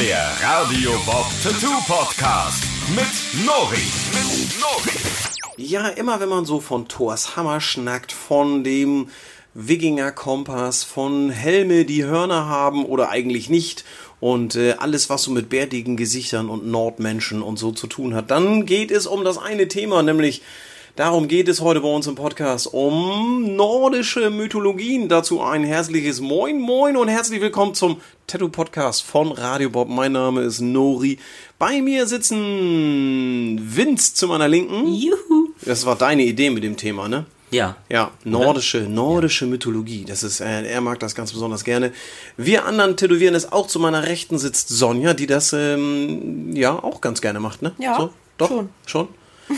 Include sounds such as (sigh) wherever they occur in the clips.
Der Radio Bob Tattoo Podcast mit Nori. Mit Nori. Ja, immer wenn man so von Thors Hammer schnackt, von dem Wikinger Kompass, von Helme, die Hörner haben oder eigentlich nicht und äh, alles, was so mit bärtigen Gesichtern und Nordmenschen und so zu tun hat, dann geht es um das eine Thema, nämlich Darum geht es heute bei uns im Podcast um nordische Mythologien. Dazu ein herzliches Moin Moin und herzlich willkommen zum Tattoo Podcast von Radio Bob. Mein Name ist Nori. Bei mir sitzen Vince zu meiner Linken. Juhu. Das war deine Idee mit dem Thema, ne? Ja. Ja, nordische, nordische Mythologie. Das ist, äh, er mag das ganz besonders gerne. Wir anderen tätowieren es auch. Zu meiner Rechten sitzt Sonja, die das ähm, ja auch ganz gerne macht, ne? Ja, so, doch, schon. schon.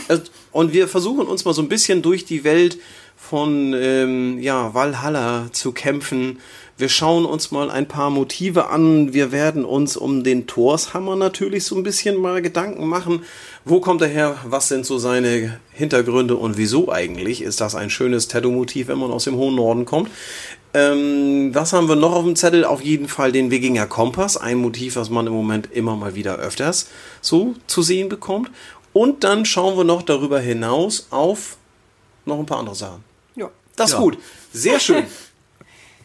Äh, Und wir versuchen uns mal so ein bisschen durch die Welt von ähm, ja, Valhalla zu kämpfen. Wir schauen uns mal ein paar Motive an. Wir werden uns um den Torshammer natürlich so ein bisschen mal Gedanken machen. Wo kommt er her? Was sind so seine Hintergründe und wieso eigentlich ist das ein schönes Tattoo-Motiv, wenn man aus dem hohen Norden kommt? Ähm, was haben wir noch auf dem Zettel? Auf jeden Fall den Wikinger Kompass, ein Motiv, was man im Moment immer mal wieder öfters so zu sehen bekommt. Und dann schauen wir noch darüber hinaus auf noch ein paar andere Sachen. Ja. Das ist Ja. gut. Sehr schön.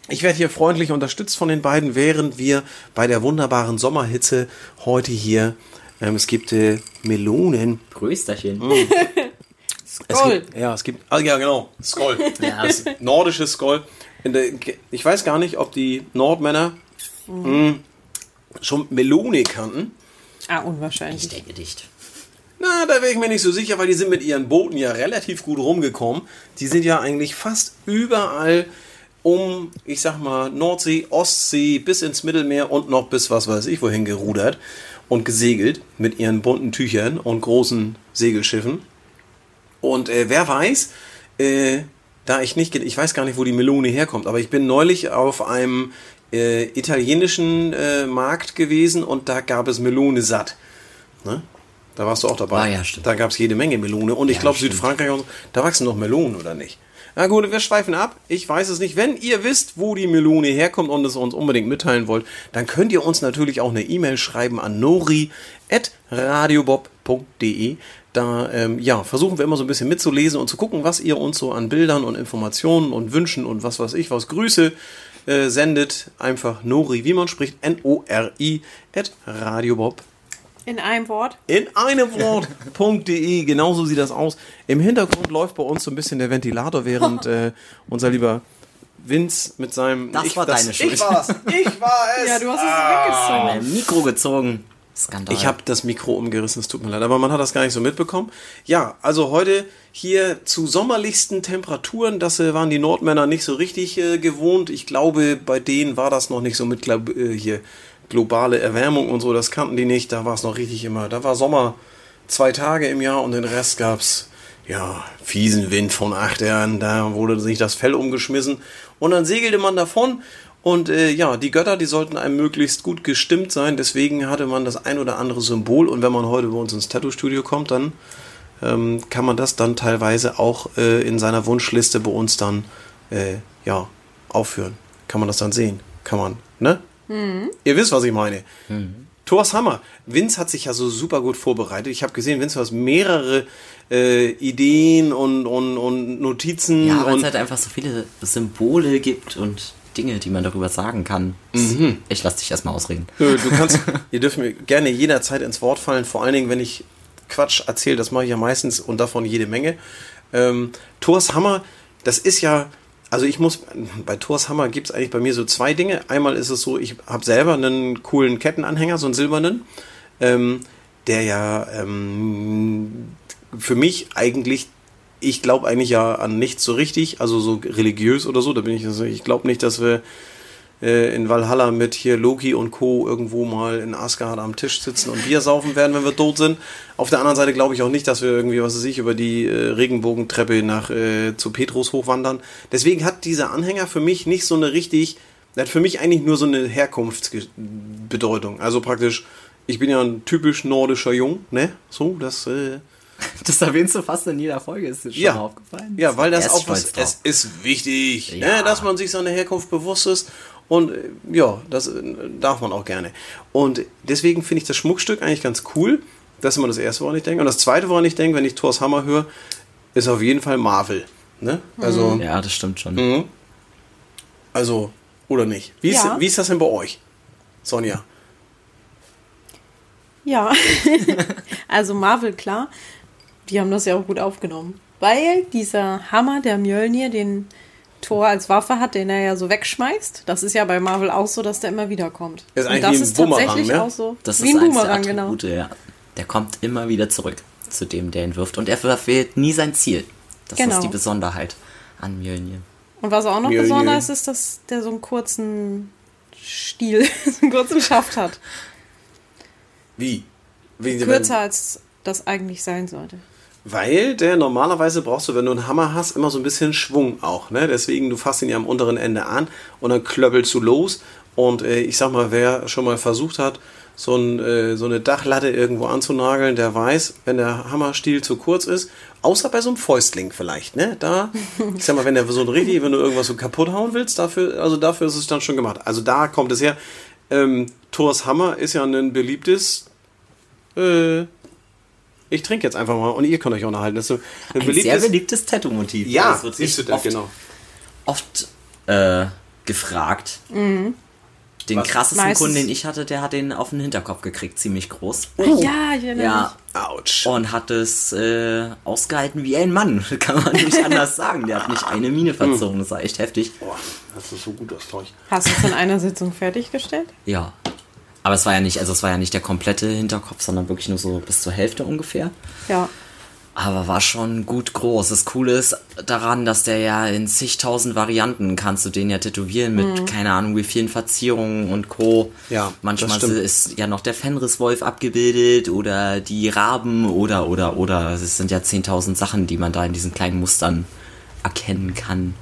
Ich werde hier freundlich unterstützt von den beiden, während wir bei der wunderbaren Sommerhitze heute hier, ähm, es gibt äh, Melonen. Größterchen. (laughs) Es Skoll. gibt, ja, es gibt, ah, ja genau, Skoll. (laughs) Ja. Das nordische Skoll. Ich weiß gar nicht, ob die Nordmänner mh, schon Melone kannten. Ah, Ich unwahrscheinlich. denke nicht. Na, da wäre ich mir nicht so sicher, weil die sind mit ihren Booten ja relativ gut rumgekommen. Die sind ja eigentlich fast überall um, ich sag mal, Nordsee, Ostsee bis ins Mittelmeer und noch bis was weiß ich wohin gerudert und gesegelt mit ihren bunten Tüchern und großen Segelschiffen. Und äh, wer weiß, äh, da ich nicht, ich weiß gar nicht, wo die Melone herkommt, aber ich bin neulich auf einem äh, italienischen äh, Markt gewesen und da gab es Melone satt. Ne? Da warst du auch dabei. Ah, ja, stimmt. Da gab es jede Menge Melone und ich Ja, glaube. Südfrankreich und so, da wachsen noch Melonen oder nicht? Na gut, wir schweifen ab. Ich weiß es nicht. Wenn ihr wisst, wo die Melone herkommt und es uns unbedingt mitteilen wollt, dann könnt ihr uns natürlich auch eine E-Mail schreiben an nori.radiobob.de. Da ähm, ja, versuchen wir immer so ein bisschen mitzulesen und zu gucken, was ihr uns so an Bildern und Informationen und Wünschen und was weiß ich was Grüße äh, sendet. Einfach Nori, wie man spricht, N-O-R-I, at radiobob In einem Wort. in einem Wort.de, (laughs) genauso sieht das aus. Im Hintergrund läuft bei uns so ein bisschen der Ventilator, während (laughs) äh, unser lieber Vince mit seinem. Das war deine Schuld. Ich war's. Ich war es. Ja, du hast es Ah. weggezogen. Mikro gezogen. Skandal. Ich habe das Mikro umgerissen, es tut mir leid, aber man hat das gar nicht so mitbekommen. Ja, also heute hier zu sommerlichsten Temperaturen, das äh, waren die Nordmänner nicht so richtig äh, gewohnt. Ich glaube, bei denen war das noch nicht so mit glaub, äh, hier globale Erwärmung und so, das kannten die nicht. Da war es noch richtig immer. Da war Sommer zwei Tage im Jahr und den Rest gab's ja fiesen Wind von acht Jahren. Da wurde sich das Fell umgeschmissen und dann segelte man davon. Und äh, ja, die Götter, die sollten einem möglichst gut gestimmt sein. Deswegen hatte man das ein oder andere Symbol. Und wenn man heute bei uns ins Tattoo-Studio kommt, dann ähm, kann man das dann teilweise auch äh, in seiner Wunschliste bei uns dann äh, ja aufführen. Kann man das dann sehen? Kann man, ne? Ihr wisst, was ich meine. Thors Hammer. Vince hat sich ja so super gut vorbereitet. Ich habe gesehen, Vince, du hast mehrere äh, Ideen und, und, und Notizen. ja, weil es halt einfach so viele Symbole gibt und Dinge, die man darüber sagen kann. Mhm. Ich lass dich erstmal ausreden. Du kannst, (laughs) ihr dürft mir gerne jederzeit ins Wort fallen, vor allen Dingen, wenn ich Quatsch erzähle, das mache ich ja meistens und davon jede Menge. Ähm, Thors Hammer, das ist ja, also ich muss, bei Thors Hammer gibt es eigentlich bei mir so zwei Dinge. Einmal ist es so, ich habe selber einen coolen Kettenanhänger, so einen silbernen, ähm, der ja ähm, für mich eigentlich, ich glaube eigentlich ja an nichts so richtig, also so religiös oder so, da bin ich, also ich glaube nicht, dass wir äh, in Valhalla mit hier Loki und Co. irgendwo mal in Asgard am Tisch sitzen und Bier saufen werden, wenn wir tot sind. Auf der anderen Seite glaube ich auch nicht, dass wir irgendwie, was weiß ich, über die äh, Regenbogentreppe nach äh, zu Petrus hochwandern. Deswegen hat dieser Anhänger für mich nicht so eine richtig, der hat für mich eigentlich nur so eine Herkunftsbedeutung. Also praktisch, ich bin ja ein typisch nordischer Jung, ne? So, das äh, (laughs) Das erwähnst du fast in jeder Folge, ist dir schon Ja. mal aufgefallen? Ja, weil das auch was, es ist wichtig, Ja. ne, dass man sich seiner Herkunft bewusst ist. Und äh, ja, das äh, darf man auch gerne. Und deswegen finde ich das Schmuckstück eigentlich ganz cool. Das ist immer das Erste, woran ich denke. Und das Zweite, woran ich denke, wenn ich Thors Hammer höre, ist auf jeden Fall Marvel. Ne? Also, Ja, das stimmt schon. mhm. also oder nicht? Wie ist, Ja. wie ist das denn bei euch, Sonja? Ja, (laughs) also Marvel, klar, die haben das ja auch gut aufgenommen. Weil dieser Hammer, der Mjölnir, den Thor als Waffe hat, den er ja so wegschmeißt, das ist ja bei Marvel auch so, dass der immer wieder kommt. Ist eigentlich Und das wie ein ist Bumerang, tatsächlich ne? auch so. Das wie ist ein Boomerang, genau. Ja. Der kommt immer wieder zurück zu dem, der ihn wirft. Und er verfehlt nie sein Ziel. Das Genau. ist die Besonderheit an Mjölnir. Und was auch noch Mjölnir. besonders ist, dass der so einen kurzen Stiel, (laughs) so einen kurzen Schaft hat. Wie? Wie Kürzer als das eigentlich sein sollte. Weil der normalerweise brauchst du, wenn du einen Hammer hast, immer so ein bisschen Schwung auch. Ne? Deswegen, du fasst ihn ja am unteren Ende an und dann klöppelst du los. Und äh, ich sag mal, wer schon mal versucht hat, so, ein, äh, so eine Dachlatte irgendwo anzunageln, der weiß, wenn der Hammerstiel zu kurz ist, außer bei so einem Fäustling vielleicht, ne? Da, ich sag mal, wenn der so ein richtig, wenn du irgendwas so kaputt hauen willst, dafür, also dafür ist es dann schon gemacht. Also da kommt es her. Ähm, Thors Hammer ist ja ein beliebtes äh, ich trinke jetzt einfach mal und ihr könnt euch auch unterhalten. Das ist so ein Ein beliebtes, sehr beliebtes Tattoo-Motiv. Ja, das wird siehst du sich das, oft, genau. oft äh, gefragt. Den Was? krassesten Meistens- Kunden, den ich hatte, der hat den auf den Hinterkopf gekriegt, ziemlich groß. Ach ja, erinnere Ja, Autsch. und hat es äh, ausgehalten wie ein Mann, (laughs) kann man nicht (laughs) anders sagen. Der hat nicht eine Mine verzogen, das war echt heftig. Boah, das ist so gut, mich. Hast du es in einer Sitzung fertiggestellt? Ja. Aber es war ja nicht, also es war ja nicht der komplette Hinterkopf, sondern wirklich nur so bis zur Hälfte ungefähr. Ja. Aber war schon gut groß. Das Coole ist daran, dass der ja in zigtausend Varianten kannst du den ja tätowieren mit keine Ahnung wie vielen Verzierungen und Co. Ja, Manchmal ist ja noch der Fenriswolf abgebildet oder die Raben oder oder oder. Es sind ja zehntausend Sachen, die man da in diesen kleinen Mustern erkennen kann.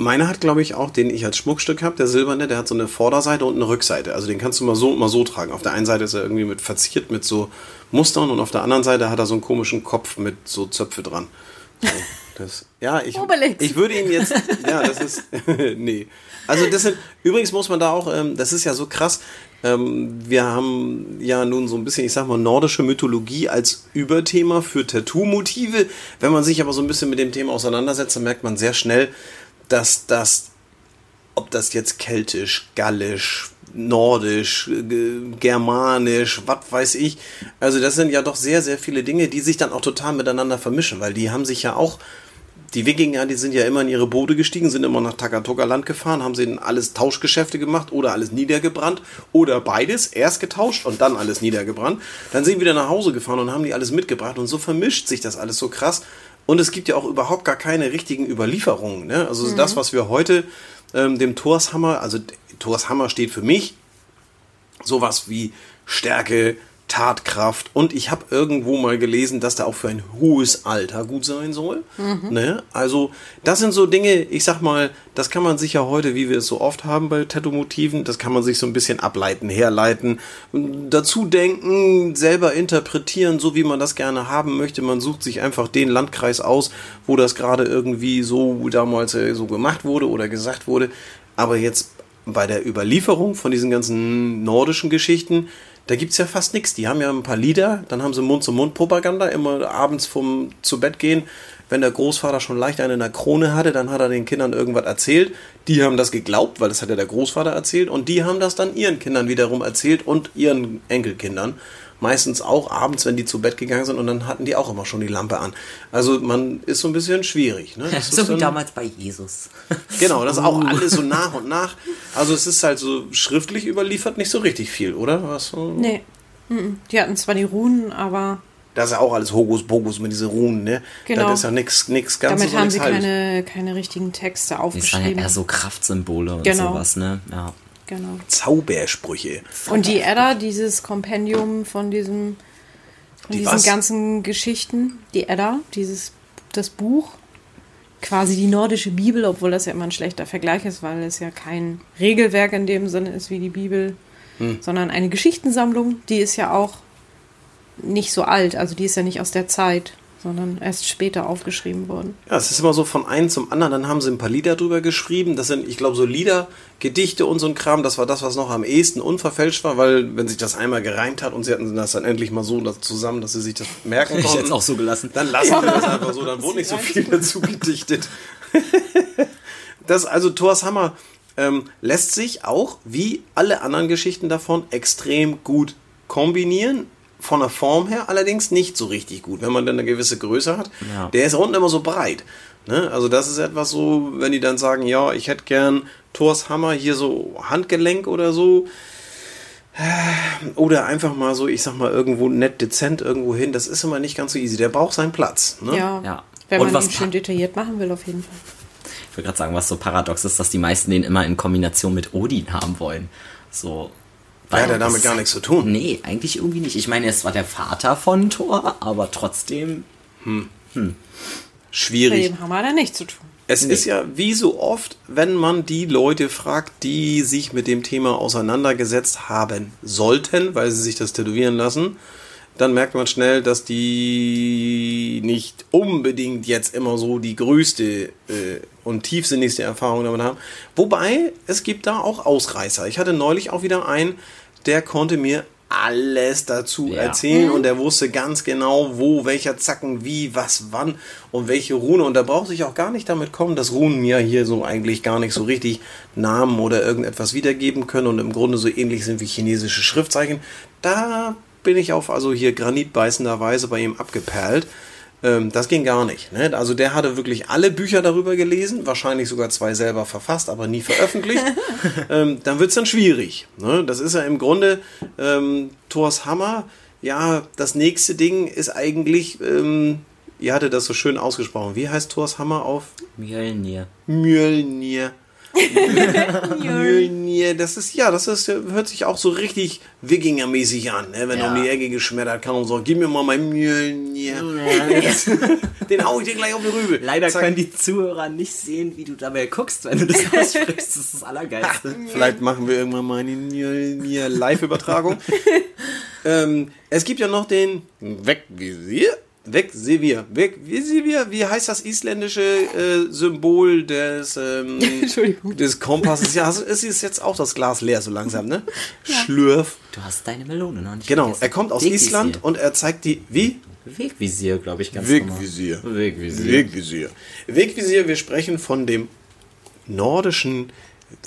Meiner hat, glaube ich, auch, den ich als Schmuckstück habe, der silberne, der hat so eine Vorderseite und eine Rückseite. Also den kannst du mal so und mal so tragen. Auf der einen Seite ist er irgendwie mit verziert mit so Mustern und auf der anderen Seite hat er so einen komischen Kopf mit so Zöpfe dran. So, (laughs) das, ja, ich, Obelix. ich würde ihn jetzt, ja, das ist, (laughs) nee. Also das sind, übrigens muss man da auch, ähm, das ist ja so krass, ähm, wir haben ja nun so ein bisschen, ich sag mal, nordische Mythologie als Überthema für Tattoo-Motive. Wenn man sich aber so ein bisschen mit dem Thema auseinandersetzt, dann merkt man sehr schnell, dass das, ob das jetzt keltisch, gallisch, nordisch, germanisch, was weiß ich, also das sind ja doch sehr, sehr viele Dinge, die sich dann auch total miteinander vermischen, weil die haben sich ja auch die Wikinger, die sind ja immer in ihre Boote gestiegen, sind immer nach Takatoka Land gefahren, haben sie dann alles Tauschgeschäfte gemacht oder alles niedergebrannt oder beides, erst getauscht und dann alles niedergebrannt. Dann sind sie wieder nach Hause gefahren und haben die alles mitgebracht und so vermischt sich das alles so krass. Und es gibt ja auch überhaupt gar keine richtigen Überlieferungen. Ne? Also das, was wir heute ähm, dem Torshammer, also Torshammer steht für mich sowas wie Stärke, Tatkraft und ich habe irgendwo mal gelesen, dass der auch für ein hohes Alter gut sein soll. Ne? Also das sind so Dinge, ich sag mal, das kann man sich ja heute, wie wir es so oft haben bei Tattoo-Motiven, das kann man sich so ein bisschen ableiten, herleiten, dazu denken, selber interpretieren, so wie man das gerne haben möchte. Man sucht sich einfach den Landkreis aus, wo das gerade irgendwie so damals äh, so gemacht wurde oder gesagt wurde. Aber jetzt bei der Überlieferung von diesen ganzen nordischen Geschichten, da gibt es ja fast nichts. Die haben ja ein paar Lieder, dann haben sie Mund-zu-Mund-Propaganda, immer abends vom zu Bett gehen. Wenn der Großvater schon leicht eine in der Krone hatte, dann hat er den Kindern irgendwas erzählt. Die haben das geglaubt, weil das hat ja der Großvater erzählt. Und die haben das dann ihren Kindern wiederum erzählt und ihren Enkelkindern. Meistens auch abends, wenn die zu Bett gegangen sind und dann hatten die auch immer schon die Lampe an. Also man ist so ein bisschen schwierig. Ne? Das (laughs) so ist wie dann- damals bei Jesus. (laughs) Genau, das ist auch alles so nach und nach. Also es ist halt so schriftlich überliefert nicht so richtig viel, oder? Was, so- Nee. Die hatten zwar die Runen, aber Das ist ja auch alles Hokus-Pokus mit diesen Runen, ne? Genau. Das ist ja nichts nix ganz damit haben sie keine, keine richtigen Texte Das waren ja aufgeschrieben. eher so Kraftsymbole und Genau. sowas, ne? Ja. Genau. Zaubersprüche. Und die Edda, dieses Kompendium von diesem von Die diesen was? ganzen Geschichten, die Edda, dieses das Buch, quasi die nordische Bibel, obwohl das ja immer ein schlechter Vergleich ist, weil es ja kein Regelwerk in dem Sinne ist wie die Bibel, Hm. sondern eine Geschichtensammlung, die ist ja auch nicht so alt, also die ist ja nicht aus der Zeit, sondern erst später aufgeschrieben worden. Ja, es ist immer so von einem zum anderen. Dann haben sie ein paar Lieder drüber geschrieben. Das sind, ich glaube, so Lieder, Gedichte und so ein Kram. Das war das, was noch am ehesten unverfälscht war, weil wenn sich das einmal gereimt hat und sie hatten das dann endlich mal so zusammen, dass sie sich das merken Ich konnten. hätte es auch so gelassen. Dann lassen wir das einfach so. Dann (laughs) wurde nicht so viel dazu gedichtet. (laughs) das, also Thors Hammer ähm, lässt sich auch, wie alle anderen Geschichten davon, extrem gut kombinieren. Von der Form her allerdings nicht so richtig gut, wenn man dann eine gewisse Größe hat. Ja. Der ist unten immer so breit. Ne? Also das ist etwas so, wenn die dann sagen, ja, ich hätte gern Thors Hammer hier so Handgelenk oder so. Oder einfach mal so, ich sag mal, irgendwo nett dezent irgendwo hin. Das ist immer nicht ganz so easy. Der braucht seinen Platz. Ne? Ja. Ja. Wenn Und man was ihn schön detailliert machen will, auf jeden Fall. Ich würde gerade sagen, was so paradox ist, dass die meisten den immer in Kombination mit Odin haben wollen. So. Hat er das- damit gar nichts zu tun. Nee, eigentlich irgendwie nicht. Ich meine, ist zwar der Vater von Thor, aber trotzdem. Mit Schwierig. dem haben wir da nichts zu tun. Es ist ja wie so oft, wenn man die Leute fragt, die sich mit dem Thema auseinandergesetzt haben sollten, weil sie sich das tätowieren lassen, dann merkt man schnell, dass die nicht unbedingt jetzt immer so die größte äh, und tiefsinnigste Erfahrung damit haben. Wobei, es gibt da auch Ausreißer. Ich hatte neulich auch wieder einen, der konnte mir alles dazu Ja. erzählen und er wusste ganz genau, wo, welcher Zacken, wie, was, wann und welche Rune. Und da braucht sich auch gar nicht damit kommen, dass Runen mir hier so eigentlich gar nicht so richtig Namen oder irgendetwas wiedergeben können und im Grunde so ähnlich sind wie chinesische Schriftzeichen. Da bin ich auf also hier granitbeißenderweise bei ihm abgeperlt. Ähm, das ging gar nicht. Ne? Also der hatte wirklich alle Bücher darüber gelesen, wahrscheinlich sogar zwei selber verfasst, aber nie veröffentlicht. (laughs) ähm, dann wird es dann schwierig. Ne? Das ist ja im Grunde ähm, Thors Hammer. Ja, das nächste Ding ist eigentlich, ähm, ihr hattet das so schön ausgesprochen. Wie heißt Thors Hammer auf Mjölnir. Mjölnir? (laughs) Mjölnir, das ist, ja, das ist, hört sich auch so richtig Wikingermäßig an, ne? wenn er Ja. um die Ecke geschmettert kann und sagt, gib mir mal mein Mjölnir. (laughs) Den hau ich dir gleich auf die Rübe. Leider Zack. können die Zuhörer nicht sehen, wie du dabei guckst, wenn du das (laughs) aussprichst. Das ist das Allergeilste. Vielleicht machen wir irgendwann mal eine Mjölnir Live-Übertragung. ähm, es gibt ja noch den Wegvisier. Wegsevier. Wegvisier. Wie heißt das isländische äh, Symbol des, ähm, (laughs) Entschuldigung. des Kompasses? Ja, also es ist jetzt auch das Glas leer so langsam, ne? Schlürf. Du hast deine Melone noch nicht Genau, vergessen. er kommt aus Wegvisier. Island und er zeigt die. Wie? Wegvisier, glaube ich, ganz normal. Wegvisier. Wegvisier. Wegvisier. Wegvisier, wir sprechen von dem nordischen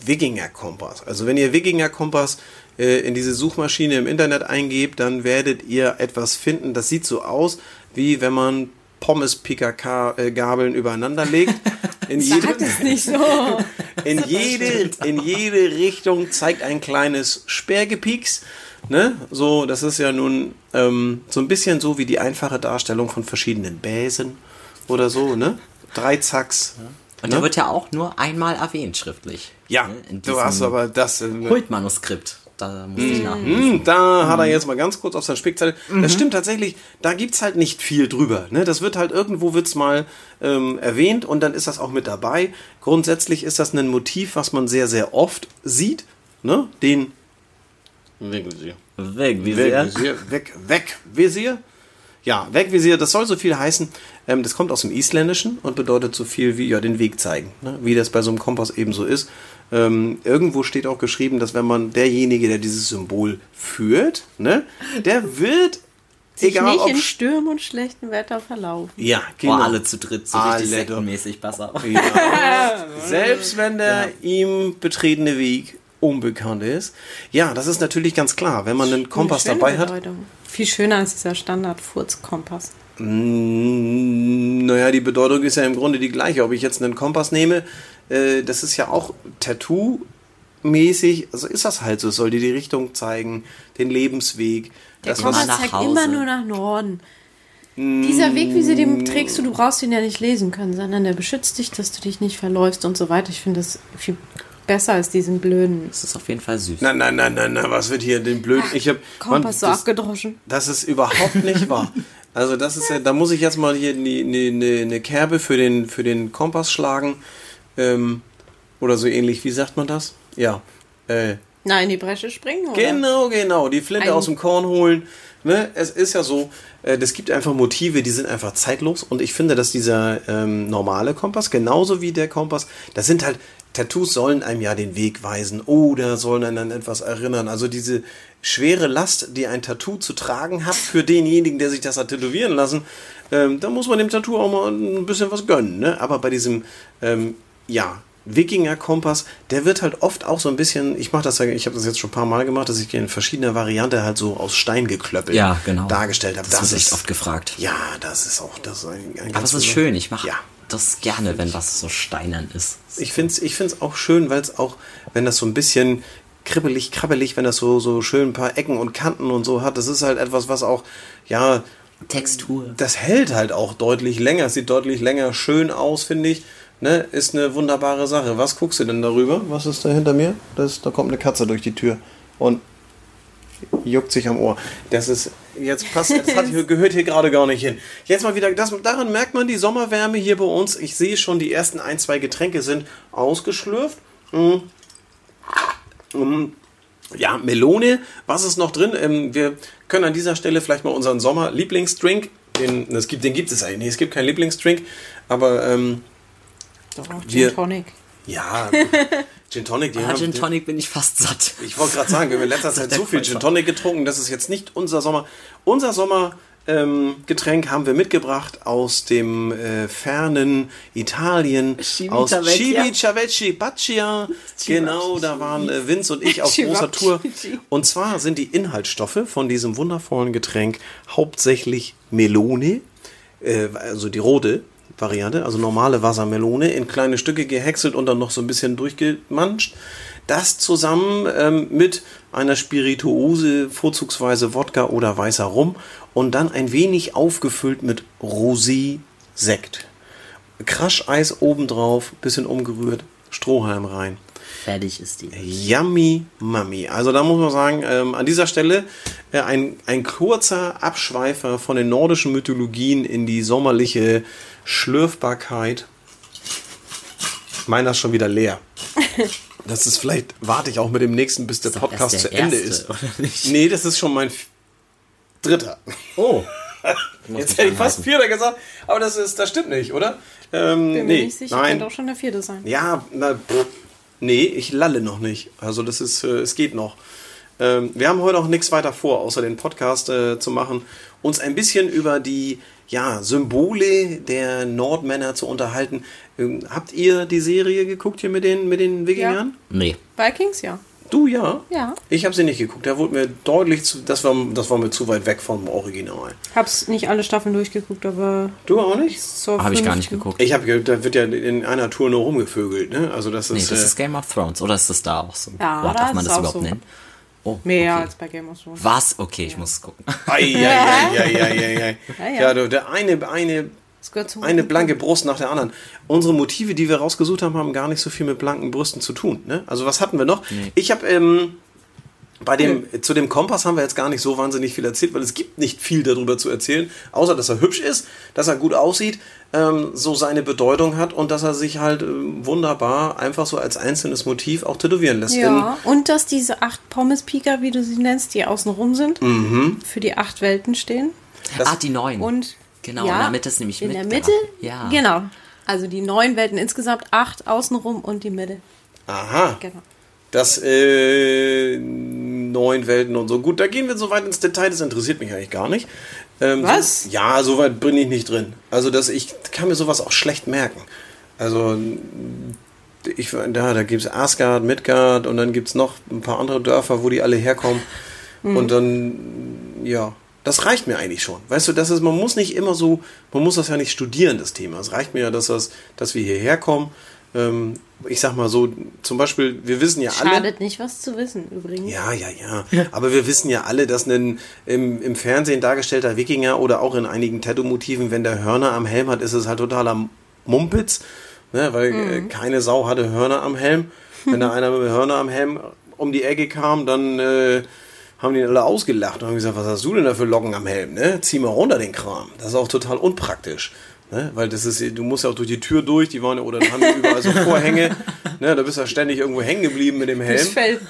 Wikinger-Kompass. Also wenn ihr Wikinger-Kompass äh, in diese Suchmaschine im Internet eingebt, dann werdet ihr etwas finden, das sieht so aus, wie wenn man Pommes-PKK-Gabeln übereinander legt. In jede, (laughs) Sag es nicht so. (laughs) in jede, in jede Richtung zeigt ein kleines Sperrgepieks. Ne? So, das ist ja nun ähm, so ein bisschen so wie die einfache Darstellung von verschiedenen Bäsen oder so, ne? Drei Zacks. Und ne? der wird ja auch nur einmal erwähnt schriftlich. ja, Ne, in du hast aber das. Äh, Hult-Manuskript. Da muss ich nach. Hm, da hat er jetzt mal ganz kurz auf sein Spickzettel. Das stimmt tatsächlich, da gibt's halt nicht viel drüber. Ne? Das wird halt irgendwo wird's mal ähm, erwähnt und dann ist das auch mit dabei. Grundsätzlich ist das ein Motiv, was man sehr, sehr oft sieht. Ne? Den Wegvisier. Wegvisier. Wegvisier. Weg, Wegvisier. Ja, Wegvisier, das soll so viel heißen. Ähm, das kommt aus dem Isländischen und bedeutet so viel wie ja, den Weg zeigen. Ne? Wie das bei so einem Kompass eben so ist. Ähm, irgendwo steht auch geschrieben, dass wenn man derjenige, der dieses Symbol führt, ne, der wird, (laughs) Sich egal nicht ob. in Stürmen und schlechtem Wetter verlaufen. ja, Oh, genau. alle zu dritt, so richtig Alle sektenmäßig besser. Ja. (laughs) Selbst wenn der ihm betretene Weg unbekannt ist. Ja, das ist natürlich ganz klar. Wenn man einen Kompass dabei hat, Bedeutung. Viel schöner als dieser Standard-Furz-Kompass. Mm, Naja, die Bedeutung ist ja im Grunde die gleiche. Ob ich jetzt einen Kompass nehme, äh, das ist ja auch Tattoo-mäßig. Also ist das halt so. Es soll dir die Richtung zeigen, den Lebensweg. Der Das, Kompass was, zeigt Hause. immer nur nach Norden. Mm. Dieser Weg, wie sie den trägst du, du brauchst ihn ja nicht lesen können, sondern der beschützt dich, dass du dich nicht verläufst und so weiter. Ich finde das viel besser als diesen blöden Das ist auf jeden Fall süß. nein, nein, nein, nein, nein, was wird hier den blöden? Ich hab, Kompass so das, abgedroschen. das ist überhaupt nicht wahr. (laughs) Also das ist ja, da muss ich jetzt mal hier eine ne, ne, ne Kerbe für den, für den Kompass schlagen. Ähm, oder so ähnlich, wie sagt man das? Ja. Äh, Na, in die Bresche springen, oder? Genau, genau. Die Flinte Ein- aus dem Korn holen. ne, es ist ja so, äh, das gibt einfach Motive, die sind einfach zeitlos und ich finde, dass dieser ähm, normale Kompass, genauso wie der Kompass, das sind halt, Tattoos sollen einem ja den Weg weisen oder sollen einen an etwas erinnern. Also diese schwere Last, die ein Tattoo zu tragen hat für denjenigen, der sich das hat tätowieren lassen, ähm, da muss man dem Tattoo auch mal ein bisschen was gönnen. Ne? Aber bei diesem, ähm, ja, Wikinger-Kompass, der wird halt oft auch so ein bisschen, ich mache das ja, ich habe das jetzt schon ein paar Mal gemacht, dass ich in verschiedener Variante halt so aus Stein geklöppelt Ja, genau. dargestellt habe. Das, wird echt oft gefragt. Ja, das ist auch das ist ein, ein Aber es ist schön, ich mache Ja. Das gerne, wenn was so steinern ist. Ich finde es ich find's auch schön, weil es auch, wenn das so ein bisschen kribbelig, krabbelig, wenn das so, so schön ein paar Ecken und Kanten und so hat, das ist halt etwas, was auch, ja, Textur. das hält halt auch deutlich länger, sieht deutlich länger schön aus, finde ich. Ne, ist eine wunderbare Sache. Was guckst du denn darüber? Was ist da hinter mir? Das, da kommt eine Katze durch die Tür und juckt sich am Ohr. Das ist jetzt passt, das hat, (laughs) gehört hier gerade gar nicht hin. Jetzt mal wieder, das, daran merkt man die Sommerwärme hier bei uns. Ich sehe schon, die ersten ein, zwei Getränke sind ausgeschlürft. Mm. Mm. Ja, Melone, was ist noch drin? Ähm, wir können an dieser Stelle vielleicht mal unseren Sommer-Lieblingsdrink, den, es gibt, den gibt es eigentlich nicht, es gibt keinen Lieblingsdrink, aber ähm, Doch, Gin Wir- Tonic. ja, (laughs) Gin Tonic, die Ah, haben- Gin Tonic bin ich fast satt. ich wollte gerade sagen, wir haben in letzter (laughs) Zeit so viel Gin Tonic getrunken, das ist jetzt nicht unser Sommer. Unser Sommergetränk ähm, haben wir mitgebracht aus dem äh, fernen Italien, aus Civitavecchia. Civitavecchi Baccia. Genau, da waren äh, Vince und ich auf großer Tour. Und zwar sind die Inhaltsstoffe von diesem wundervollen Getränk hauptsächlich Melone, äh, also die rote Variante, also normale Wassermelone, in kleine Stücke gehäckselt und dann noch so ein bisschen durchgemanscht. Das zusammen ähm, mit einer Spirituose, vorzugsweise Wodka oder weißer Rum und dann ein wenig aufgefüllt mit Rosé-Sekt. Crusheis obendrauf, bisschen umgerührt, Strohhalm rein. Fertig ist die. Yummy Mummy. Also da muss man sagen, ähm, an dieser Stelle äh, ein, ein kurzer Abschweifer von den nordischen Mythologien in die sommerliche Schlürfbarkeit. Meiner ist schon wieder leer. (laughs) Das ist vielleicht, warte ich auch mit dem nächsten, bis der doch Podcast erst zu der Ende erste, ist. oder nicht? Nee, das ist schon mein dritter. Oh. (laughs) Jetzt hätte ich fast vierter gesagt, aber das ist, das stimmt nicht, oder? Ähm, Bin nee, mir nicht sicher, nein. könnte auch schon der vierte sein. Ja, na, pff, nee, ich lalle noch nicht. Also das ist, äh, es geht noch. Ähm, wir haben heute auch nichts weiter vor, außer den Podcast äh, zu machen, uns ein bisschen über die ja, Symbole der Nordmänner zu unterhalten. Ähm, habt ihr die Serie geguckt hier mit den, mit den Wikingern? Nee. Vikings, ja. Du ja? Ja. Ich habe sie nicht geguckt. Da wurde mir deutlich zu, das war, das war mir zu weit weg vom Original. Hab's nicht alle Staffeln durchgeguckt, aber Du auch nicht? zur Habe ich gar nicht geguckt. Ich habe, da wird ja in einer Tour nur rumgevögelt, ne? Also das Nee, ist, das äh, ist Game of Thrones. Oder ist das da auch so? Ja, Boah, da darf ist man das auch überhaupt so. nennen? Oh, Mehr okay. als bei Game of Thrones. Was? Okay, ich muss es gucken. Ei, ei, ei, ei, ei, ei, ei. Ja, ja. Ja, du, der eine, eine, eine blanke Brust nach der anderen. Unsere Motive, die wir rausgesucht haben, haben gar nicht so viel mit blanken Brüsten zu tun. Ne? Also was hatten wir noch? Ich habe ähm, bei dem zu dem Kompass haben wir jetzt gar nicht so wahnsinnig viel erzählt, weil es gibt nicht viel darüber zu erzählen, außer dass er hübsch ist, dass er gut aussieht, ähm, so seine Bedeutung hat und dass er sich halt ähm, wunderbar einfach so als einzelnes Motiv auch tätowieren lässt. Ja, und dass diese acht Pommes-Pieker, wie du sie nennst, die außen rum sind, Mhm. für die acht Welten stehen. ah, die neuen. Und Genau, ja, in der Mitte ist nämlich in der mit Mitte. dran. Ja. Genau. Also die neun Welten insgesamt, acht außenrum und die Mitte. Aha. Genau. Das äh, neun Welten und so. Gut, da gehen wir so weit ins Detail, das interessiert mich eigentlich gar nicht. Ähm, Was? So, ja, so weit bin ich nicht drin. Also das, ich kann mir sowas auch schlecht merken. Also ich, da, da gibt es Asgard, Midgard und dann gibt es noch ein paar andere Dörfer, wo die alle herkommen. Und dann, ja, das reicht mir eigentlich schon. Weißt du, das ist, man muss nicht immer so, man muss das ja nicht studieren, das Thema. Es reicht mir ja, dass, das, dass wir hierher kommen. Ähm, ich sag mal so, zum Beispiel, wir wissen ja alle. Schadet nicht, was zu wissen, übrigens. Ja, ja, ja. Aber wir wissen ja alle, dass ein im, im Fernsehen dargestellter Wikinger oder auch in einigen Tattoo-Motiven, wenn der Hörner am Helm hat, ist es halt totaler Mumpitz. Ne, weil äh, keine Sau hatte Hörner am Helm. Wenn da (laughs) einer mit Hörner am Helm um die Ecke kam, dann äh, haben die ihn alle ausgelacht und haben gesagt, was hast du denn da für Locken am Helm? Ne? Zieh mal runter den Kram. Das ist auch total unpraktisch. Ne? Weil das ist, du musst ja auch durch die Tür durch, die waren ja, oder dann haben die überall so Vorhänge. (laughs) Ne? Da bist du ja ständig irgendwo hängen geblieben mit dem Helm. Das fällt.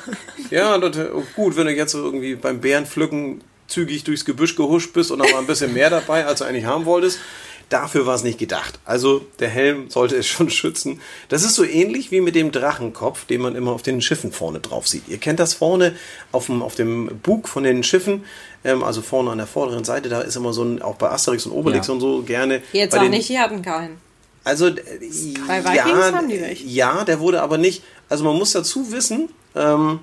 Ja, das, gut, wenn du jetzt so irgendwie beim Bärenpflücken zügig durchs Gebüsch gehuscht bist und da war ein bisschen mehr dabei, als du eigentlich haben wolltest. Dafür war es nicht gedacht. Also der Helm sollte es schon schützen. Das ist so ähnlich wie mit dem Drachenkopf, den man immer auf den Schiffen vorne drauf sieht. Ihr kennt das vorne auf dem, auf dem Bug von den Schiffen, ähm, also vorne an der vorderen Seite, da ist immer so ein, auch bei Asterix und Obelix Ja. und so gerne. Jetzt bei auch den, nicht, die hatten keinen. Also äh, Bei Vikings ja, haben die welche. ja, der wurde aber nicht. Also man muss dazu wissen, ähm,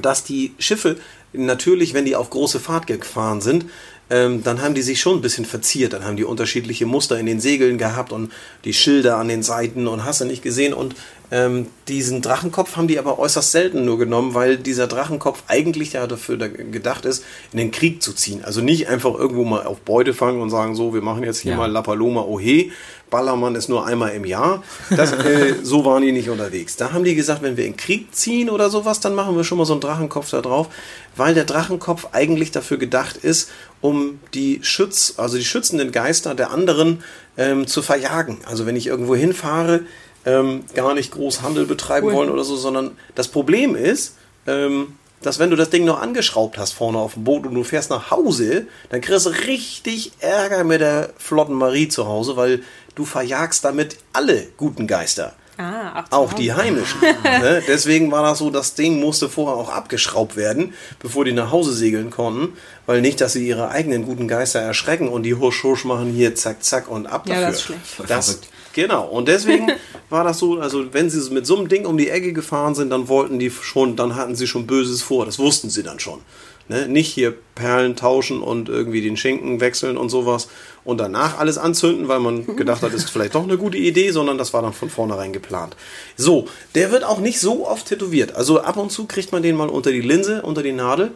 dass die Schiffe natürlich, wenn die auf große Fahrt gefahren sind, ähm, dann haben die sich schon ein bisschen verziert. Dann haben die unterschiedliche Muster in den Segeln gehabt und die Schilder an den Seiten und hast du nicht gesehen. Und ähm, diesen Drachenkopf haben die aber äußerst selten nur genommen, weil dieser Drachenkopf eigentlich ja dafür da gedacht ist, in den Krieg zu ziehen. Also nicht einfach irgendwo mal auf Beute fangen und sagen, so, wir machen jetzt hier Ja. mal La Paloma Ohe. Ballermann ist nur einmal im Jahr. Das, äh, (laughs) so waren die nicht unterwegs. Da haben die gesagt, wenn wir in Krieg ziehen oder sowas, dann machen wir schon mal so einen Drachenkopf da drauf, weil der Drachenkopf eigentlich dafür gedacht ist, um die Schütz, also die schützenden Geister der anderen ähm, zu verjagen. Also wenn ich irgendwo hinfahre, ähm, gar nicht groß Handel betreiben Cool. wollen oder so, sondern das Problem ist, ähm, dass wenn du das Ding noch angeschraubt hast vorne auf dem Boot und du fährst nach Hause, dann kriegst du richtig Ärger mit der flotten Marie zu Hause, weil du verjagst damit alle guten Geister. Ah, Auch die heimischen. (laughs) ne? Deswegen war das so, das Ding musste vorher auch abgeschraubt werden, bevor die nach Hause segeln konnten, weil nicht, dass sie ihre eigenen guten Geister erschrecken und die husch husch machen hier zack zack und ab Ja, dafür. das ist schlecht. Das, genau. Und deswegen (laughs) war das so, also wenn sie mit so einem Ding um die Ecke gefahren sind, dann wollten die schon, dann hatten sie schon Böses vor. Das wussten sie dann schon. Ne? Nicht hier Perlen tauschen und irgendwie den Schinken wechseln und sowas und danach alles anzünden, weil man (laughs) gedacht hat, ist vielleicht doch eine gute Idee, sondern das war dann von vornherein geplant. So, der wird auch nicht so oft tätowiert. Also ab und zu kriegt man den mal unter die Linse, unter die Nadel.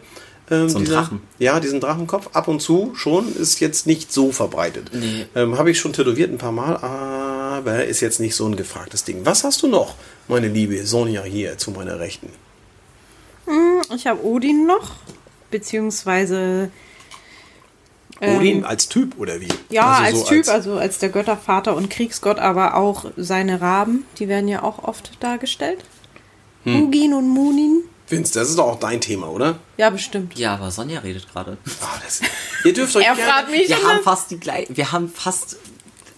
Ähm, So ein dieser- Drachen. Ja, diesen Drachenkopf ab und zu schon, ist jetzt nicht so verbreitet. Nee. Ähm, Habe ich schon tätowiert ein paar Mal, aber ist jetzt nicht so ein gefragtes Ding. Was hast du noch, meine liebe Sonja, hier zu meiner Rechten? Ich habe Odin noch, beziehungsweise ähm, Odin als Typ oder wie? Ja, Also als so Typ, also als der Göttervater und Kriegsgott, aber auch seine Raben, die werden ja auch oft dargestellt. Hm. Hugin und Munin. Vince, das ist doch auch dein Thema, oder? Ja, bestimmt. Ja, aber Sonja redet gerade. Ah, das, ihr dürft euch Er gerne... fragt mich Wir haben fast die gleiche, wir haben fast,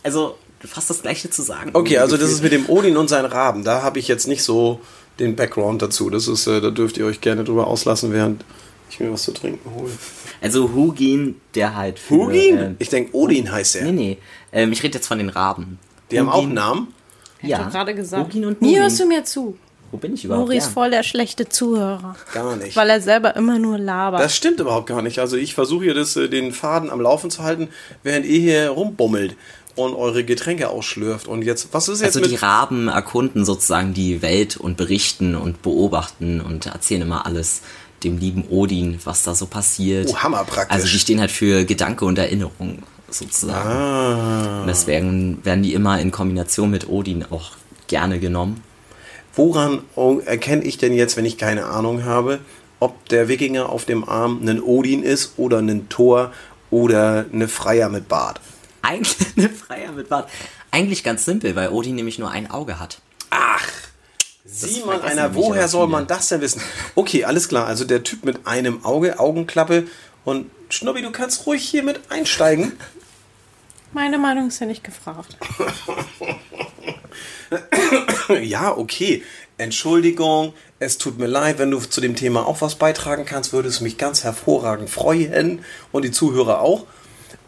also fast das gleiche zu sagen. Okay, also das ist mit dem Odin und seinen Raben. Da habe ich jetzt nicht so den Background dazu. Das ist, äh, da dürft ihr euch gerne drüber auslassen, während ich mir was zu trinken hole. Also Hugin, der halt für... Hugin? ähm, ich denke, Odin heißt er. nee, nee, ähm, ich rede jetzt von den Raben. Die haben auch Hugin- Namen. Ich Ja, habe gerade gesagt. Hugin und Mir Munin. hörst du mir zu. Wo bin ich überhaupt? Nuri ist Ja. voll der schlechte Zuhörer. Gar nicht. Weil er selber immer nur labert. Das stimmt überhaupt gar nicht. Also ich versuche hier das, äh, den Faden am Laufen zu halten, während ihr hier rumbummelt und eure Getränke ausschlürft. Und jetzt, was ist jetzt Also die mit... Raben erkunden sozusagen die Welt und berichten und beobachten und erzählen immer alles dem lieben Odin, was da so passiert. Oh, hammerpraktisch. Also die stehen halt für Gedanke und Erinnerung sozusagen. Ah. Und deswegen werden die immer in Kombination mit Odin auch gerne genommen. Woran erkenne ich denn jetzt, wenn ich keine Ahnung habe, ob der Wikinger auf dem Arm ein Odin ist oder ein Thor oder eine Freier mit Bart? Eigentlich (laughs) eine Freier mit Bart. Eigentlich ganz simpel, weil Odin nämlich nur ein Auge hat. Ach, sieh mal einer, woher soll man das denn wissen? Okay, alles klar. Also der Typ mit einem Auge, Augenklappe und Schnubbi, du kannst ruhig hier mit einsteigen. Meine Meinung ist ja nicht gefragt. (laughs) Ja, okay. Entschuldigung, es tut mir leid, wenn du zu dem Thema auch was beitragen kannst, würde es mich ganz hervorragend freuen und die Zuhörer auch.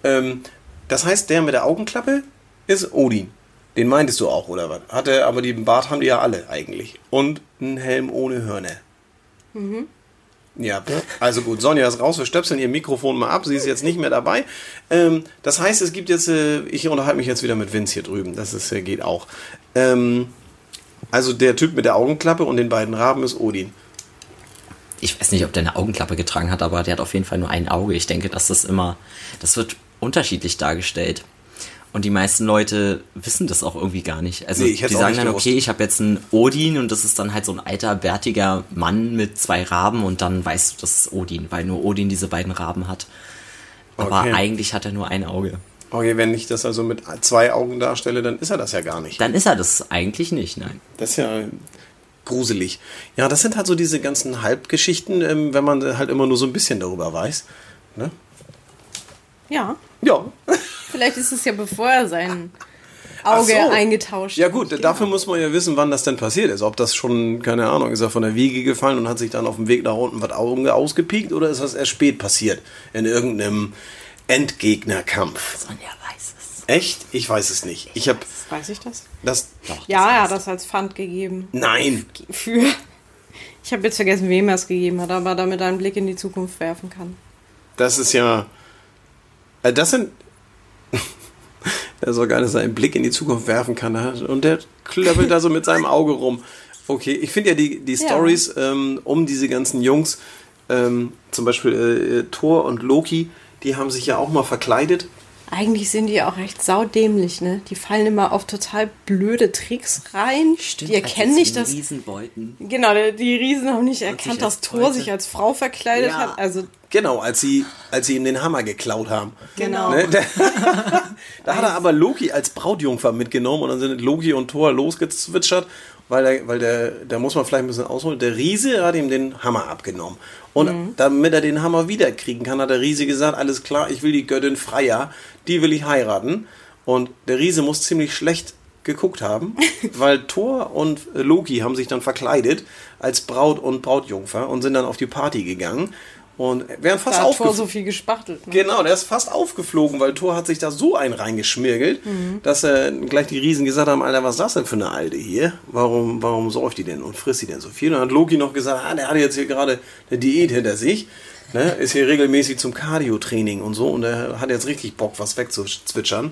Ähm, das heißt, der mit der Augenklappe ist Odin. Den meintest du auch, oder was? Hatte, aber den Bart haben die ja alle eigentlich. Und einen Helm ohne Hörner. Ja, also gut, Sonja ist raus, wir stöpseln ihr Mikrofon mal ab, sie ist jetzt nicht mehr dabei. Ähm, das heißt, es gibt jetzt, äh, ich unterhalte mich jetzt wieder mit Vince hier drüben, das ist, äh, geht auch. Ähm, also der Typ mit der Augenklappe und den beiden Raben ist Odin. Ich weiß nicht, ob der eine Augenklappe getragen hat, aber der hat auf jeden Fall nur ein Auge. Ich denke, dass das immer, das wird unterschiedlich dargestellt. Und die meisten Leute wissen das auch irgendwie gar nicht. Also Nee, die sagen dann, gewusst. okay, ich habe jetzt einen Odin und das ist dann halt so ein alter, bärtiger Mann mit zwei Raben und dann weißt du, das ist Odin, weil nur Odin diese beiden Raben hat. Aber Okay. eigentlich hat er nur ein Auge. Okay, wenn ich das also mit zwei Augen darstelle, dann ist er das ja gar nicht. Dann ist er das eigentlich nicht, nein. Das ist ja gruselig. Ja, das sind halt so diese ganzen Halbgeschichten, ähm, wenn man halt immer nur so ein bisschen darüber weiß. Ne? Ja, Ja. vielleicht ist es ja bevor er sein Auge so. eingetauscht Ja gut, Genau. dafür muss man ja wissen, wann das denn passiert ist. Ob das schon, keine Ahnung, ist er von der Wiege gefallen und hat sich dann auf dem Weg nach unten was Auge ausgepiekt oder ist das erst spät passiert? In irgendeinem Endgegnerkampf. Sonja weiß es. Echt? Ich weiß es nicht. Ich habe Weiß ich das? das. Doch, Ja, er hat das das als Pfand gegeben. Nein. Für. Ich habe jetzt vergessen, wem er es gegeben hat, aber damit er einen Blick in die Zukunft werfen kann. Das ist ja. Äh, Das sind. (laughs) Er soll gar nicht seinen Blick in die Zukunft werfen kann. Und der klöppelt da so mit seinem Auge rum. Okay, ich finde ja die, die Ja. Stories ähm, um diese ganzen Jungs, ähm, zum Beispiel äh, äh, Thor und Loki, die haben sich ja auch mal verkleidet. Eigentlich sind die auch recht saudämlich, ne? Die fallen immer auf total blöde Tricks rein. die erkennen nicht, dass. Riesenbeuten. Genau, die- die Riesen haben nicht erkannt, dass Thor sich als Frau verkleidet Ja. hat. Also, Genau, als sie, als sie ihm den Hammer geklaut haben. genau. Ne? (laughs) Da, da hat er aber Loki als Brautjungfer mitgenommen und dann sind Loki und Thor losgezwitschert, weil, der, weil der, da muss man vielleicht ein bisschen ausholen, der Riese hat ihm den Hammer abgenommen. Und damit er den Hammer wiederkriegen kann, hat der Riese gesagt, alles klar, ich will die Göttin Freya, die will ich heiraten. Und der Riese muss ziemlich schlecht geguckt haben, (laughs) weil Thor und Loki haben sich dann verkleidet als Braut und Brautjungfer und sind dann auf die Party gegangen und wären fast Da hat aufgeflogen. so viel gespachtelt. Ne? Genau, der ist fast aufgeflogen, weil Thor hat sich da so ein reingeschmirgelt, dass äh, gleich die Riesen gesagt haben, Alter, was ist das denn für eine Alte hier? Warum, warum säuft die denn und frisst die denn so viel? Und dann hat Loki noch gesagt, ah, der hat jetzt hier gerade eine Diät hinter sich, ne? ist hier regelmäßig zum Cardio-Training und so und er hat jetzt richtig Bock, was wegzuzwitschern.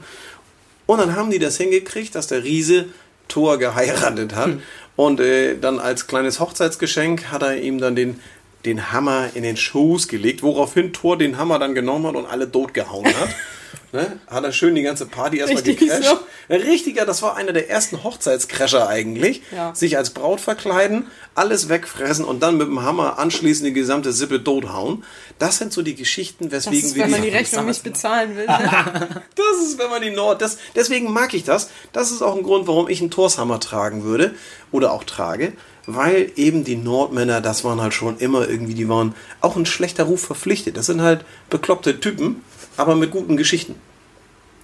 Und dann haben die das hingekriegt, dass der Riese Thor geheiratet hat. Und äh, dann als kleines Hochzeitsgeschenk hat er ihm dann den, den Hammer in den Schoß gelegt, woraufhin Thor den Hammer dann genommen hat und alle totgehauen hat. (laughs) ne? Hat er schön die ganze Party erstmal Richtig gecrasht. so. Ein richtiger, das war einer der ersten Hochzeitscrasher eigentlich. Ja. Sich als Braut verkleiden, alles wegfressen und dann mit dem Hammer anschließend die gesamte Sippe tothauen. Das sind so die Geschichten, Das weswegen ist, wir wenn man die die Rechnung nicht bezahlen will. Ne? (laughs) das ist, wenn man die Nord. Das, deswegen mag ich das. Das ist auch ein Grund, warum ich einen Torshammer tragen würde. Oder auch trage. Weil eben die Nordmänner, das waren halt schon immer irgendwie, die waren auch ein schlechter Ruf verpflichtet. Das sind halt bekloppte Typen, aber mit guten Geschichten.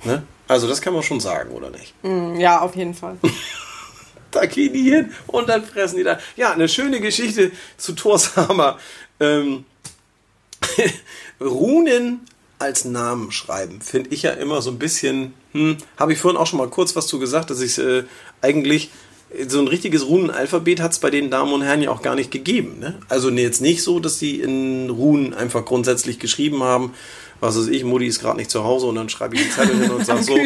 Ne? Also, das kann man schon sagen, oder nicht? ja, auf jeden Fall. (laughs) Da gehen die hin und dann fressen die da. Ja, eine schöne Geschichte zu Torshammer. Ähm, (laughs) Runen als Namen schreiben, finde ich ja immer so ein bisschen, hm, habe ich vorhin auch schon mal kurz was zu gesagt, dass ich äh, eigentlich so ein richtiges Runenalphabet hat es bei den Damen und Herren ja auch gar nicht gegeben. Ne? Also nee, jetzt nicht so, dass die in Runen einfach grundsätzlich geschrieben haben, was weiß ich, Mutti ist gerade nicht zu Hause und dann schreibe ich einen Zettel hin und sage (laughs) so,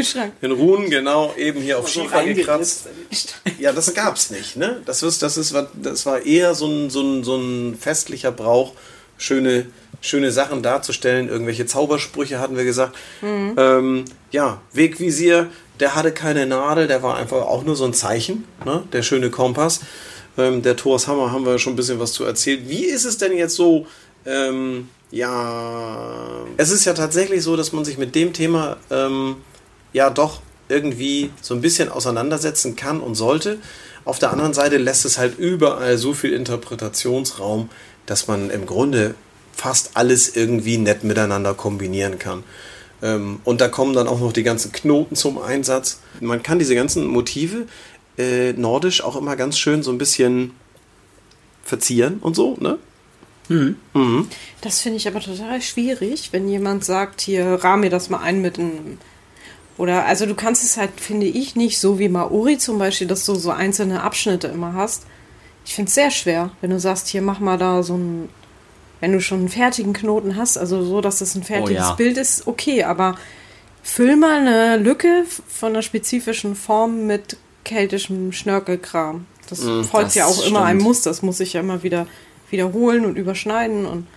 in Runen, genau, eben hier auf So Schiefer gekratzt. Ja, das gab's nicht, ne? Das ist, das ist, was- das war eher so ein, so ein, so ein festlicher Brauch, schöne, schöne Sachen darzustellen. Irgendwelche Zaubersprüche hatten wir gesagt. Ähm, ja, Wegvisier, der hatte keine Nadel, der war einfach auch nur so ein Zeichen, ne? Der schöne Kompass. Ähm, der Thors Hammer haben wir schon ein bisschen was zu erzählt. Wie ist es denn jetzt so? Ähm, ja, es ist ja tatsächlich so, dass man sich mit dem Thema ähm, ja doch irgendwie so ein bisschen auseinandersetzen kann und sollte. Auf der anderen Seite lässt es halt überall so viel Interpretationsraum, dass man im Grunde fast alles irgendwie nett miteinander kombinieren kann. Ähm, und da kommen dann auch noch die ganzen Knoten zum Einsatz. Man kann diese ganzen Motive äh, nordisch auch immer ganz schön so ein bisschen verzieren und so, ne? Das finde ich aber total schwierig, wenn jemand sagt, hier, rahm mir das mal ein mit einem. Oder, also du kannst es halt, finde ich, nicht so wie Maori zum Beispiel, dass du so einzelne Abschnitte immer hast. Ich finde es sehr schwer, wenn du sagst, hier, mach mal da so ein. Wenn du schon einen fertigen Knoten hast, also so, dass das ein fertiges ja. Bild ist, okay, aber füll mal eine Lücke von einer spezifischen Form mit keltischem Schnörkelkram. Das folgt das ja auch immer einem stimmt. Muster. Das muss sich ja immer wieder wiederholen und überschneiden und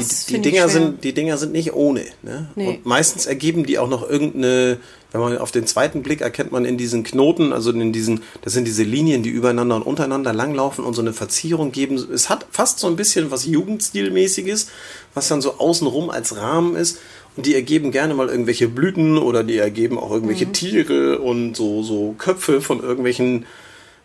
Die, die, Dinger sind, die Dinger sind nicht ohne. Ne? Nee. Und meistens ergeben die auch noch irgendeine, wenn man auf den zweiten Blick erkennt man in diesen Knoten, also in diesen, das sind diese Linien, die übereinander und untereinander langlaufen und so eine Verzierung geben. Es hat fast so ein bisschen was Jugendstilmäßiges, was dann so außenrum als Rahmen ist. Und die ergeben gerne mal irgendwelche Blüten oder die ergeben auch irgendwelche Mhm. Tiere und so, so Köpfe von irgendwelchen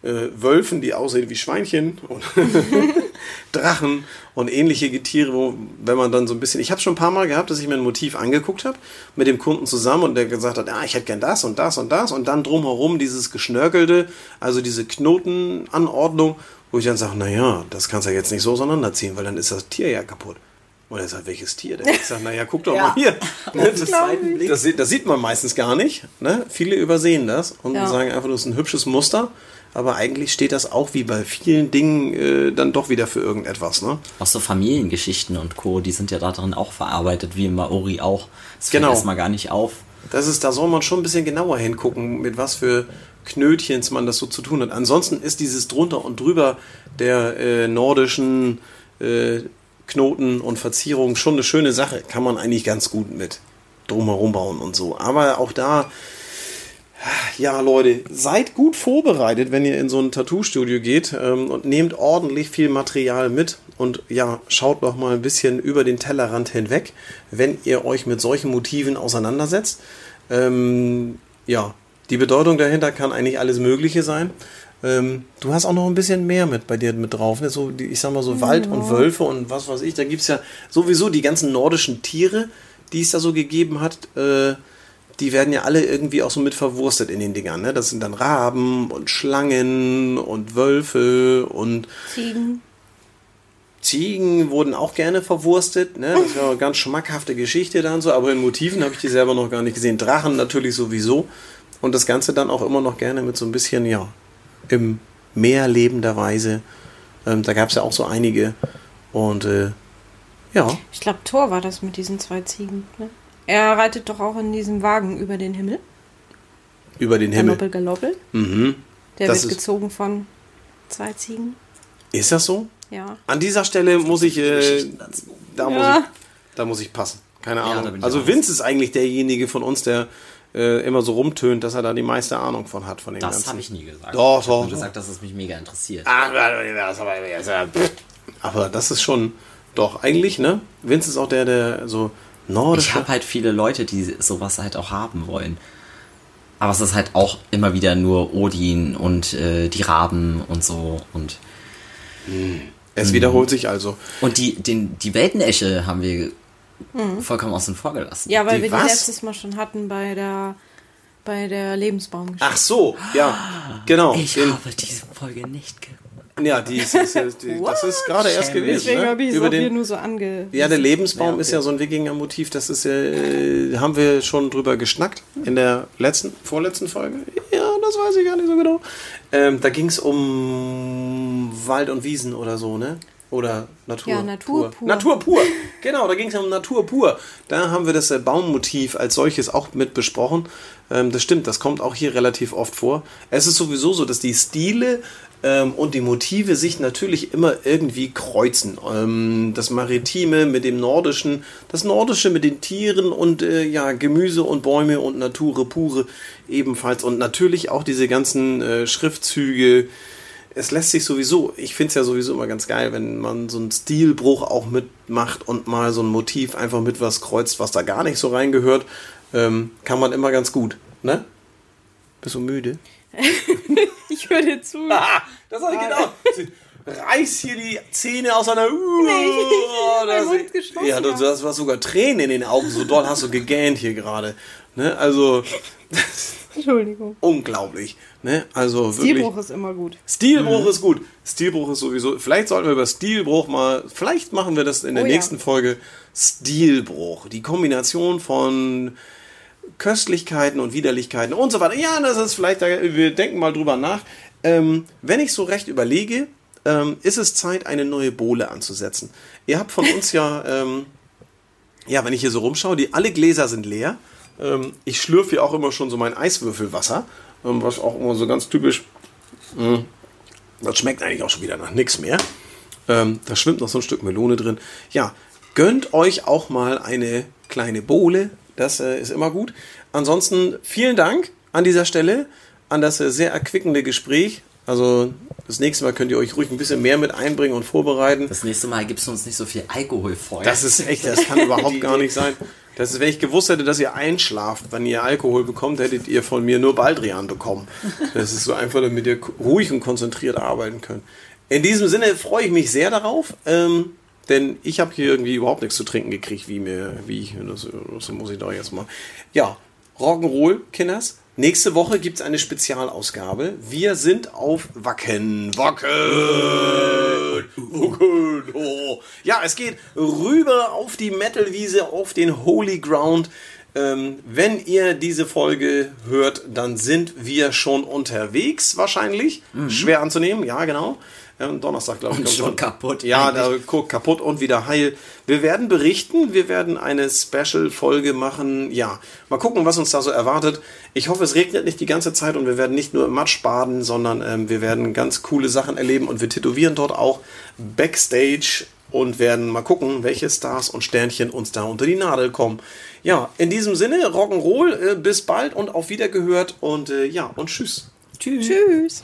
äh, Wölfen, die aussehen wie Schweinchen. Und (laughs) Drachen und ähnliche Getiere, wo, wenn man dann so ein bisschen, ich habe schon ein paar Mal gehabt, dass ich mir ein Motiv angeguckt habe mit dem Kunden zusammen und der gesagt hat, ja, ich hätte gern das und das und das und dann drumherum dieses Geschnörkelte, also diese Knotenanordnung, wo ich dann sage, naja, das kannst du ja jetzt nicht so auseinanderziehen, weil dann ist das Tier ja kaputt. Und er sagt, welches Tier denn? Ich sage, naja, guck doch Ja. mal hier. (laughs) Das, das, sieht- das sieht man meistens gar nicht. Ne? Viele übersehen das und Ja. sagen einfach, das ist ein hübsches Muster. Aber eigentlich steht das auch wie bei vielen Dingen äh, dann doch wieder für irgendetwas. Ne? Auch so Familiengeschichten und Co., die sind ja da drin auch verarbeitet, wie im Maori auch. Das fällt Genau. erstmal gar nicht auf. Das ist, da soll man schon ein bisschen genauer hingucken, mit was für Knötchens man das so zu tun hat. Ansonsten ist dieses drunter und drüber der äh, nordischen äh, Knoten und Verzierungen schon eine schöne Sache. Kann man eigentlich ganz gut mit drumherum bauen und so. Aber auch da, ja Leute, seid gut vorbereitet, wenn ihr in so ein Tattoo-Studio geht ähm, und nehmt ordentlich viel Material mit und ja, schaut doch mal ein bisschen über den Tellerrand hinweg, wenn ihr euch mit solchen Motiven auseinandersetzt. Ähm, ja, die Bedeutung dahinter kann eigentlich alles Mögliche sein. Ähm, du hast auch noch ein bisschen mehr mit bei dir mit drauf, ne? so, ich sag mal so Wald und Wölfe und was weiß ich. Da gibt es ja sowieso die ganzen nordischen Tiere, die es da so gegeben hat. Äh, die werden ja alle irgendwie auch so mit verwurstet in den Dingern. Ne? Das sind dann Raben und Schlangen und Wölfe und Ziegen. Ziegen wurden auch gerne verwurstet. Ne? Das war eine ganz schmackhafte Geschichte dann so, aber in Motiven habe ich die selber noch gar nicht gesehen. Drachen natürlich sowieso. Und das Ganze dann auch immer noch gerne mit so ein bisschen, ja, im Meer lebender Weise. Ähm, da gab es ja auch so einige. Und äh, ja, Ich glaube, Thor war das mit diesen zwei Ziegen. Ne? Er reitet doch auch in diesem Wagen über den Himmel. über den Himmel. Galoppel, galoppel. Mhm. Der Das wird gezogen von zwei Ziegen. Ist das so? Ja. An dieser Stelle muss ich, äh, da, muss Ja. ich da muss ich passen. Keine Ja, Ahnung. ich also. Vince ist eigentlich derjenige von uns, der äh, immer so rumtönt, dass er da die meiste Ahnung von hat von dem Das habe ich nie gesagt. Doch, ich doch, habe doch. gesagt, dass es mich mega interessiert. Ah, aber das ist schon doch eigentlich, ne? Vince ist auch der, der so Ich nordische. habe halt viele Leute, die sowas halt auch haben wollen. Aber es ist halt auch immer wieder nur Odin und äh, die Raben und so. Und, es wiederholt sich also. und die, den, die Weltenesche haben wir vollkommen außen vor gelassen. Ja, weil Die wir was? die letztes Mal schon hatten bei der, bei der Lebensbaumgeschichte. Ach so, ja, genau. Ich Den, habe diese Folge nicht ge ja, die ist, ist, die, das ist gerade erst gewesen. Deswegen Ne? habe ich Über auch hier den, nur so ange... Ja, der Lebensbaum Ja, okay. ist ja so ein Wikinger-Motiv. Das ist äh, haben wir schon drüber geschnackt in der letzten, vorletzten Folge. Ja, das weiß ich gar nicht so genau. Ähm, da ging es um Wald und Wiesen oder so, ne? Oder Natur. Ja, Natur pur. Natur pur. Genau, da ging es um Natur pur. Da haben wir das äh, Baummotiv als solches auch mit besprochen. Ähm, das stimmt, das kommt auch hier relativ oft vor. Es ist sowieso so, dass die Stile ähm, und die Motive sich natürlich immer irgendwie kreuzen. Ähm, das Maritime mit dem Nordischen, das Nordische mit den Tieren und äh, ja, Gemüse und Bäume und Nature pure ebenfalls. Und natürlich auch diese ganzen äh, Schriftzüge. Es lässt sich sowieso, ich finde es ja sowieso immer ganz geil, wenn man so einen Stilbruch auch mitmacht und mal so ein Motiv einfach mit was kreuzt, was da gar nicht so reingehört, ähm, kann man immer ganz gut. Ne? Bist du müde? (laughs) Ich höre dir zu. Ah, das habe ich genau. Sie reißt hier die Zähne auseinander. ich- (laughs) das- mein Mund geschlossen, ja, du, ja. du hast was sogar Tränen in den Augen. So doll hast du gegähnt hier gerade. Ne? Also, (laughs) Entschuldigung. unglaublich. Ne? Also wirklich. Stilbruch ist immer gut. Stilbruch ist gut. Stilbruch ist sowieso. Vielleicht sollten wir über Stilbruch mal. Vielleicht machen wir das in der Oh ja. nächsten Folge. Stilbruch. Die Kombination von Köstlichkeiten und Widerlichkeiten und so weiter. Ja, das ist vielleicht. Wir denken mal drüber nach. Ähm, wenn ich so recht überlege, ähm, ist es Zeit, eine neue Bohle anzusetzen. Ihr habt von uns ja. Ähm, ja, wenn ich hier so rumschaue, die alle Gläser sind leer. Ähm, ich schlürfe hier auch immer schon so mein Eiswürfelwasser, ähm, was auch immer so ganz typisch. Mh, das schmeckt eigentlich auch schon wieder nach nichts mehr. Ähm, da schwimmt noch so ein Stück Melone drin. Ja, gönnt euch auch mal eine kleine Bohle. Das äh, ist immer gut. Ansonsten vielen Dank an dieser Stelle an das äh, sehr erquickende Gespräch. Also das nächste Mal könnt ihr euch ruhig ein bisschen mehr mit einbringen und vorbereiten. Das nächste Mal gibst du uns nicht so viel Alkohol vor. Das ist echt, das kann (laughs) überhaupt gar nicht sein. Das ist, wenn ich gewusst hätte, dass ihr einschlaft, wenn ihr Alkohol bekommt, hättet ihr von mir nur Baldrian bekommen. Das ist so einfach, damit ihr ruhig und konzentriert arbeiten könnt. In diesem Sinne freue ich mich sehr darauf. Ähm, denn ich habe hier irgendwie überhaupt nichts zu trinken gekriegt, wie mir, wie, das, das muss ich doch jetzt mal. Ja, Rock'n'Roll, Kinders. Nächste Woche gibt es eine Spezialausgabe. Wir sind auf Wacken. Wacken! Wacken! Oh. Ja, es geht rüber auf die Metalwiese, auf den Holy Ground. Ähm, wenn ihr diese Folge hört, dann sind wir schon unterwegs, wahrscheinlich. Schwer anzunehmen, ja, genau. Ähm, Donnerstag, glaube ich. Und kommt schon schon. kaputt Ja, eigentlich. da guck, kaputt und wieder heil. Wir werden berichten, wir werden eine Special-Folge machen. Ja, mal gucken, was uns da so erwartet. Ich hoffe, es regnet nicht die ganze Zeit und wir werden nicht nur im Matsch baden, sondern ähm, wir werden ganz coole Sachen erleben und wir tätowieren dort auch Backstage und werden mal gucken, welche Stars und Sternchen uns da unter die Nadel kommen. Ja, in diesem Sinne, Rock'n'Roll, äh, bis bald und auf Wiedergehört und äh, ja, und tschüss. Tschüss. Tschüss.